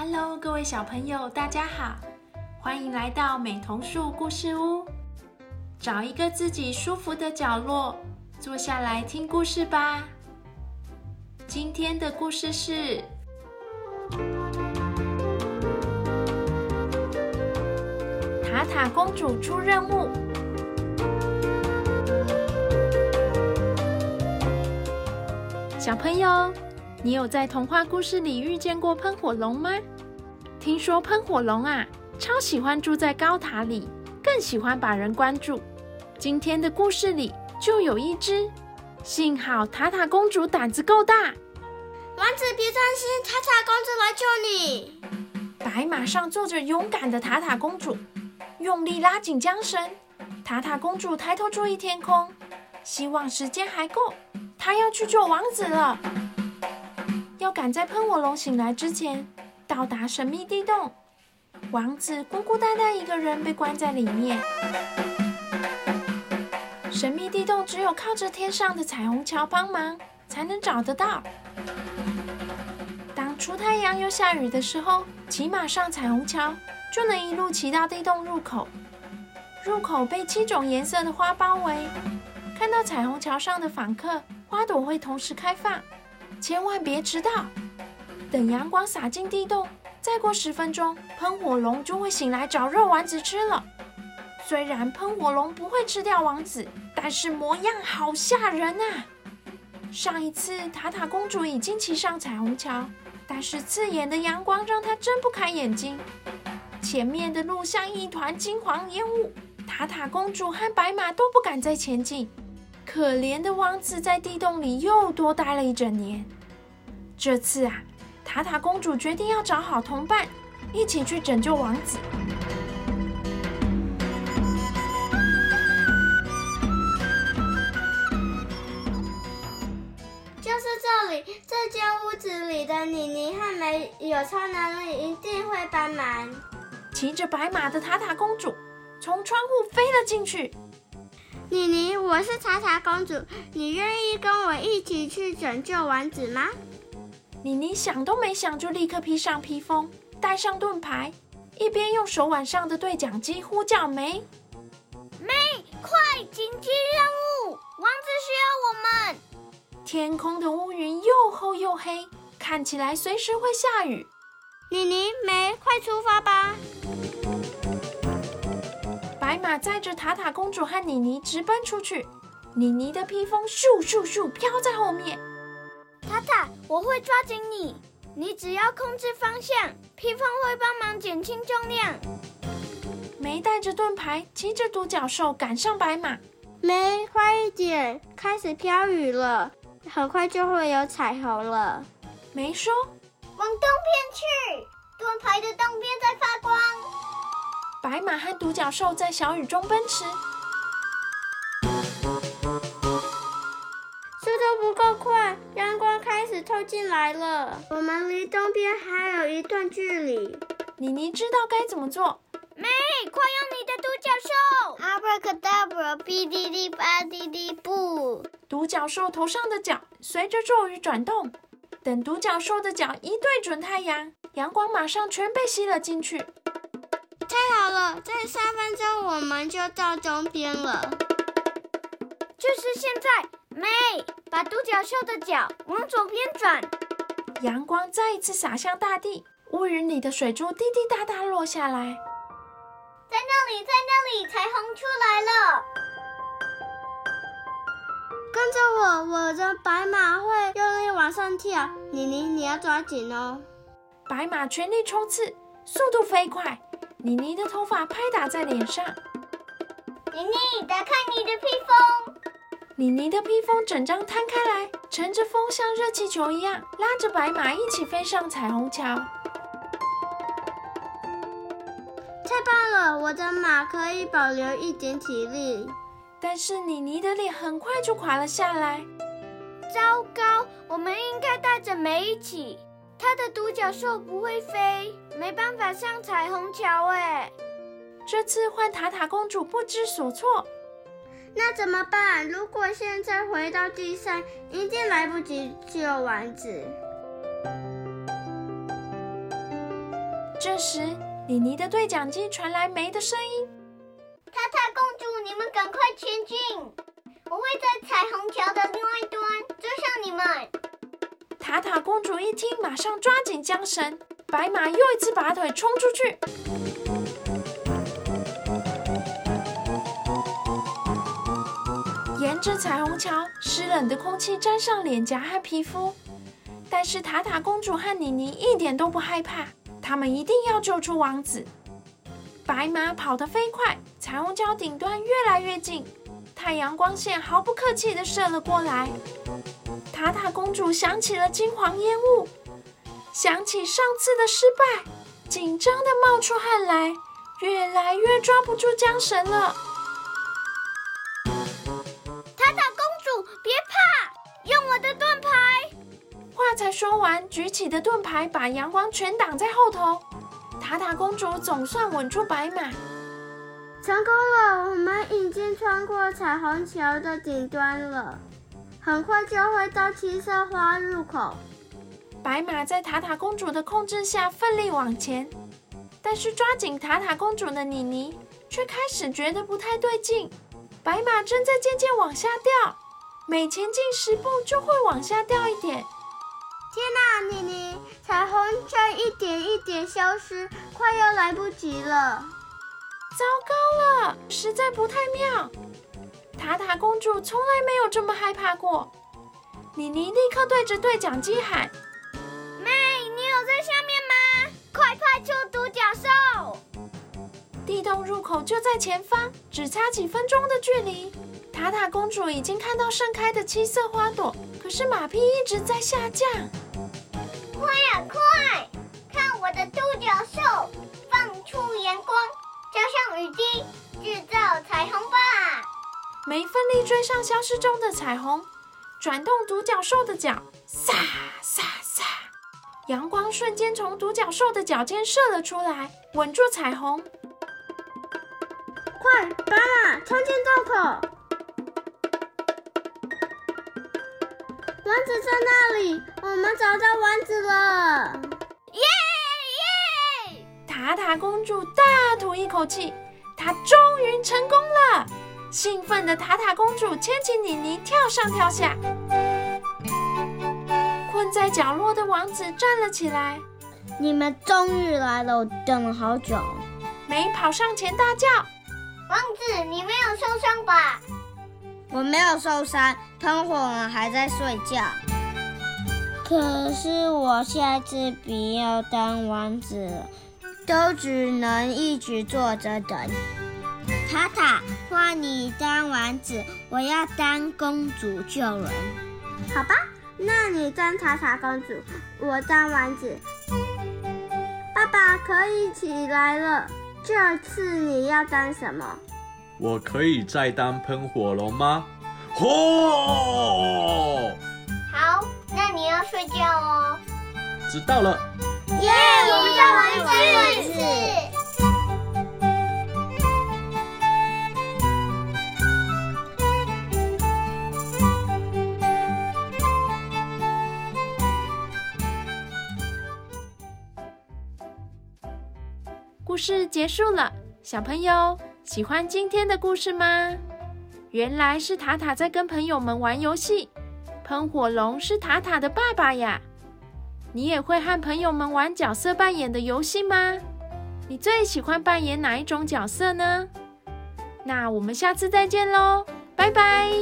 Hello，各位小朋友，大家好，欢迎来到美童树故事屋。找一个自己舒服的角落，坐下来听故事吧。今天的故事是塔塔公主出任务。小朋友，你有在童话故事里遇见过喷火龙吗？听说喷火龙啊，超喜欢住在高塔里，更喜欢把人关住。今天的故事里就有一只，幸好塔塔公主胆子够大。王子别担心，塔塔公主来救你。白马上坐着勇敢的塔塔公主，用力拉紧缰绳。塔塔公主抬头注意天空，希望时间还够。她要去救王子了，要赶在喷火龙醒来之前到达神秘地洞。王子孤孤单单一个人被关在里面。神秘地洞只有靠着天上的彩虹桥帮忙才能找得到。当出太阳又下雨的时候，骑马上彩虹桥就能一路骑到地洞入口。入口被七种颜色的花包围，看到彩虹桥上的访客。花朵会同时开放，千万别迟到。等阳光洒进地洞，再过十分钟，喷火龙就会醒来找肉丸子吃了。虽然喷火龙不会吃掉王子，但是模样好吓人啊！上一次塔塔公主已经骑上彩虹桥，但是刺眼的阳光让她睁不开眼睛。前面的路像一团金黄烟雾，塔塔公主和白马都不敢再前进。可怜的王子在地洞里又多待了一整年。这次啊，塔塔公主决定要找好同伴，一起去拯救王子。就是这里，这间屋子里的妮妮和梅有超能力，一定会帮忙。骑着白马的塔塔公主从窗户飞了进去。妮妮，我是塔塔公主，你愿意跟我一起去拯救王子吗？妮妮想都没想，就立刻披上披风，带上盾牌，一边用手腕上的对讲机呼叫梅。梅，快，紧急任务，王子需要我们。天空的乌云又厚又黑，看起来随时会下雨。妮妮，梅，快出发吧！白马载着塔塔公主和妮妮直奔出去，妮妮的披风咻咻咻飘在后面。我会抓紧你，你只要控制方向，披风会帮忙减轻重量。梅带着盾牌，骑着独角兽赶上白马。梅，快一点，开始飘雨了，很快就会有彩虹了。梅说：“往东边去，盾牌的东边在发光。”白马和独角兽在小雨中奔驰，光开始透进来了。我们离东边还有一段距离。妮妮知道该怎么做。妹，快用你的独角兽！Abracadabra，哔哩哩吧哩哩布。独角兽头上的角随着咒语转动，等独角兽的角一对准太阳，阳光马上全被吸了进去。太好了，再三分钟我们就到东边了。就是现在，梅，把独角兽的脚往左边转。阳光再一次洒向大地，乌云里的水珠滴滴答答落下来。在那里，在那里，彩虹出来了。跟着我，我的白马会用力往上跳。妮妮，你要抓紧哦。白马全力冲刺，速度飞快。妮妮的头发拍打在脸上。妮妮，打开你的披风。妮妮的披风整张摊开来，乘着风像热气球一样，拉着白马一起飞上彩虹桥。太棒了，我的马可以保留一点体力。但是妮妮的脸很快就垮了下来。糟糕，我们应该带着梅一起。她的独角兽不会飞，没办法上彩虹桥哎。这次换塔塔公主不知所措，那怎么办？如果现在回到地上，一定来不及救丸子。这时，妮妮的对讲机传来梅的声音：“塔塔公主，你们赶快前进，我会在彩虹桥的另外一端追上你们。”塔塔公主一听，马上抓紧缰绳，白马又一次拔腿冲出去。这彩虹桥，湿冷的空气沾上脸颊和皮肤，但是塔塔公主和妮妮一点都不害怕，他们一定要救出王子。白马跑得飞快，彩虹桥顶端越来越近，太阳光线毫不客气地射了过来。塔塔公主想起了金黄烟雾，想起上次的失败，紧张的冒出汗来，越来越抓不住缰绳了。才说完，举起的盾牌把阳光全挡在后头。塔塔公主总算稳住白马，成功了！我们已经穿过彩虹桥的顶端了，很快就会到七色花入口。白马在塔塔公主的控制下奋力往前，但是抓紧塔塔公主的妮妮却开始觉得不太对劲。白马正在渐渐往下掉，每前进十步就会往下掉一点。天哪，妮妮，彩虹在一点一点消失，快要来不及了！糟糕了，实在不太妙。塔塔公主从来没有这么害怕过。妮妮立刻对着对讲机喊：“妹，你有在下面吗？快派出独角兽！地洞入口就在前方，只差几分钟的距离。”塔塔公主已经看到盛开的七色花朵，可是马匹一直在下降。快呀，快！看我的独角兽，放出阳光，浇上雨滴，制造彩虹吧！梅奋力追上消失中的彩虹，转动独角兽的脚，撒撒撒！阳光瞬间从独角兽的脚尖射了出来，稳住彩虹。快，白马冲进洞口！丸子在那里，我们找到丸子了！耶耶！塔塔公主大吐一口气，她终于成功了！兴奋的塔塔公主牵起妮妮，跳上跳下。困在角落的王子站了起来：“你们终于来了，我等了好久。”梅跑上前大叫：“王子，你没有受伤吧？”我没有受伤，喷火龙还在睡觉。可是我下次不要当王子了，都只能一直坐着等。塔塔，换你当王子，我要当公主救人。好吧，那你当塔塔公主，我当王子。爸爸可以起来了，这次你要当什么？我可以再当喷火龙吗？吼！好，那你要睡觉哦。知道了。耶！我们再玩一次。故事结束了，小朋友。喜欢今天的故事吗？原来是塔塔在跟朋友们玩游戏，喷火龙是塔塔的爸爸呀。你也会和朋友们玩角色扮演的游戏吗？你最喜欢扮演哪一种角色呢？那我们下次再见喽，拜拜。